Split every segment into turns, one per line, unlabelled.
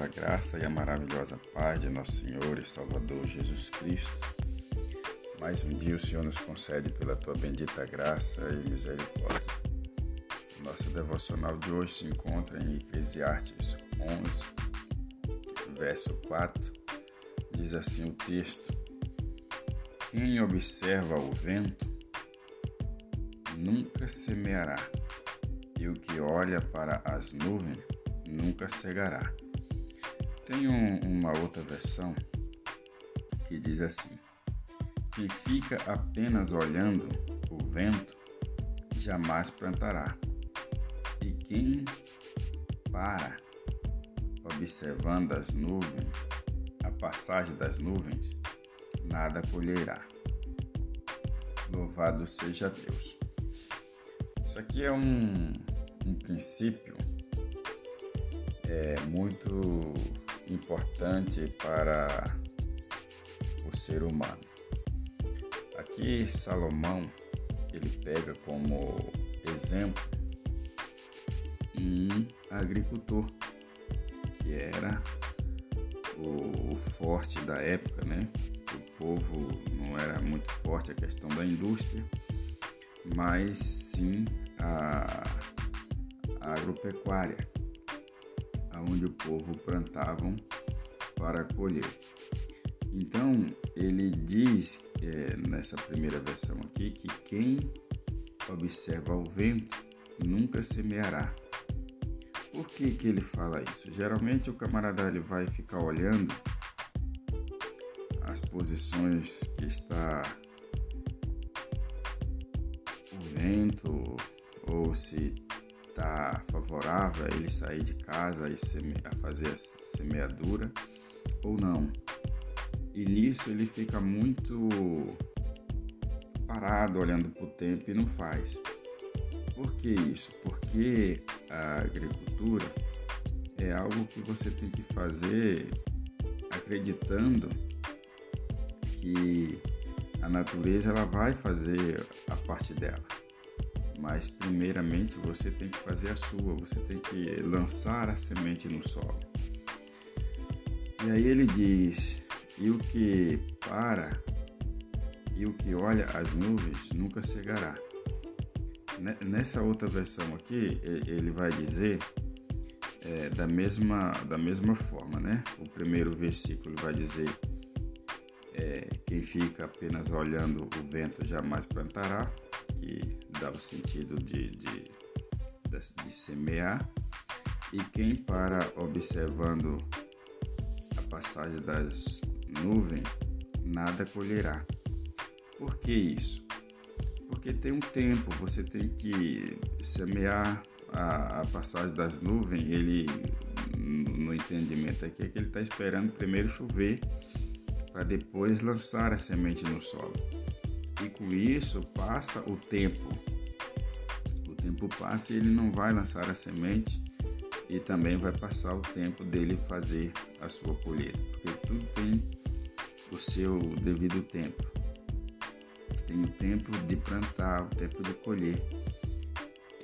a graça e a maravilhosa paz de nosso Senhor e Salvador Jesus Cristo. Mais um dia o Senhor nos concede pela tua bendita graça e misericórdia. Nosso devocional de hoje se encontra em Eclesiastes 11, verso 4. Diz assim o texto: Quem observa o vento nunca semeará, e o que olha para as nuvens nunca cegará. Tem um, uma outra versão que diz assim: Quem fica apenas olhando o vento jamais plantará, e quem para observando as nuvens, a passagem das nuvens, nada colherá. Louvado seja Deus. Isso aqui é um, um princípio é muito importante para o ser humano. Aqui Salomão ele pega como exemplo um agricultor que era o, forte da época, né? O povo não era muito forte a questão da indústria, mas sim a agropecuária onde o povo plantavam para colher. Então ele diz é, nessa primeira versão aqui que quem observa o vento nunca semeará. Por que, que ele fala isso? Geralmente o camarada ele vai ficar olhando as posições que está o vento ou se está favorável a ele sair de casa e seme, a fazer a semeadura ou não. E nisso ele fica muito parado olhando para o tempo e não faz. Por que isso? Porque a agricultura é algo que você tem que fazer acreditando que a natureza ela vai fazer a parte dela mas primeiramente você tem que fazer a sua, você tem que lançar a semente no solo. E aí ele diz: E o que para e o que olha as nuvens nunca cegará. Nessa outra versão aqui, ele vai dizer é, da, mesma, da mesma forma, né? O primeiro versículo vai dizer: é, Quem fica apenas olhando o vento jamais plantará, que dá o sentido de, de, de, de semear, e quem para observando a passagem das nuvens, nada colherá. Por que isso? Porque tem um tempo, você tem que semear a, a passagem das nuvens, ele no entendimento aqui é que ele está esperando primeiro chover para depois lançar a semente no solo. E com isso passa o tempo. O tempo passa e ele não vai lançar a semente e também vai passar o tempo dele fazer a sua colheita, porque tudo tem o seu devido tempo. Tem o tempo de plantar, o tempo de colher.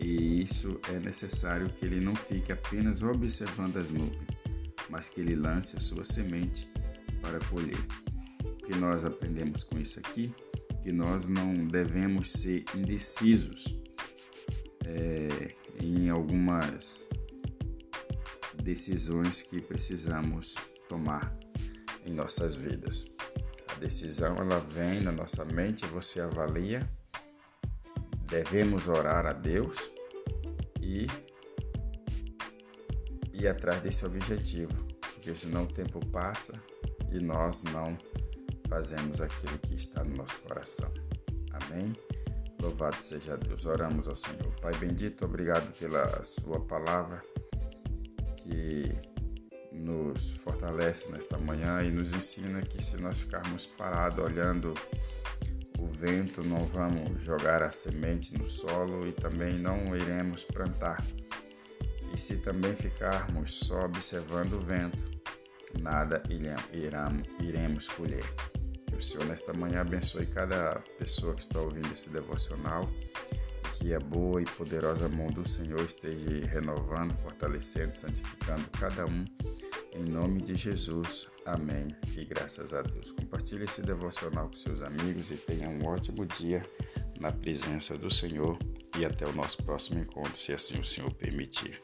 E isso é necessário que ele não fique apenas observando as nuvens, mas que ele lance a sua semente para colher. O que nós aprendemos com isso aqui que nós não devemos ser indecisos é, em algumas decisões que precisamos tomar em nossas vidas. A decisão ela vem na nossa mente, você avalia, devemos orar a Deus e ir atrás desse objetivo, porque senão o tempo passa e nós não fazemos aquilo que está no nosso coração. Amém? Louvado seja Deus. Oramos ao Senhor. Pai bendito, obrigado pela Sua palavra que nos fortalece nesta manhã e nos ensina que se nós ficarmos parados olhando o vento, não vamos jogar a semente no solo e também não iremos plantar. E se também ficarmos só observando o vento, nada iremos colher. O Senhor nesta manhã abençoe cada pessoa que está ouvindo esse devocional. Que a boa e poderosa mão do Senhor esteja renovando, fortalecendo, santificando cada um Em nome de Jesus, amém e graças a Deus. Compartilhe esse devocional com seus amigos e tenha um ótimo dia na presença do Senhor e até o nosso próximo encontro, se assim o Senhor permitir.